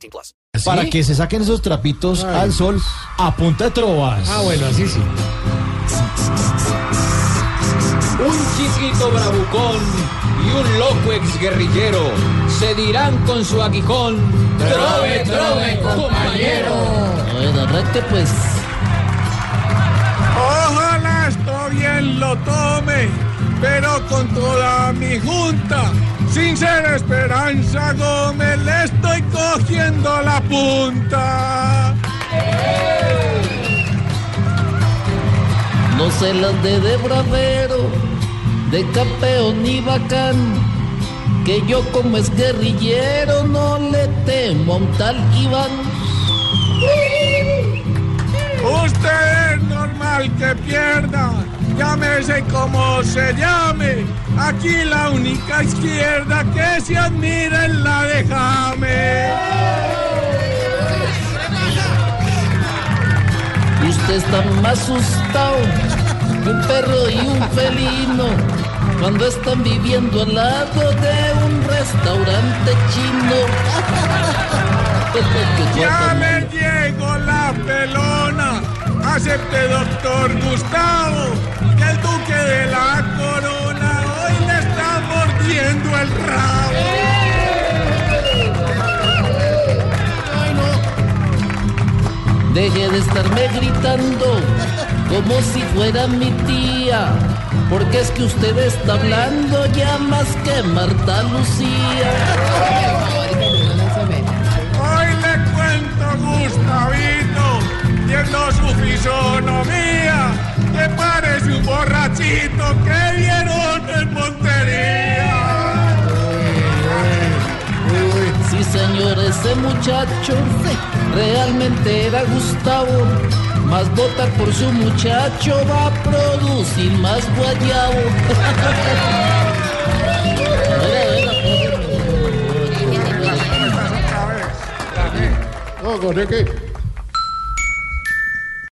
18 plus. Para que se saquen esos trapitos al sol a punta de trovas. Ah, bueno, así sí. Un chiquito bravucón y un loco exguerrillero se dirán con su aguijón. Trove, trove, compañero. Bueno, pues. Ojalá esto bien lo tome, pero con toda mi junta. Sin ser Esperanza le la punta. No se las de de bravero, de campeón ni bacán. Que yo como es guerrillero no le temo a un tal Iván. Usted es normal que pierda, llámese como se llame. Aquí la única izquierda que se admira es la de James. Usted está más asustado que un perro y un felino cuando están viviendo al lado de un restaurante chino. Ya le llegó la pelona, acepte doctor Gustavo, Deje de estarme gritando como si fuera mi tía, porque es que usted está hablando ya más que Marta Lucía. Hoy le cuento Gustavito, viendo su fisonomía, que parece un borrachito que señor, ese muchacho realmente era Gustavo. Más votar por su muchacho va a producir más guayabo. No, Jorge, que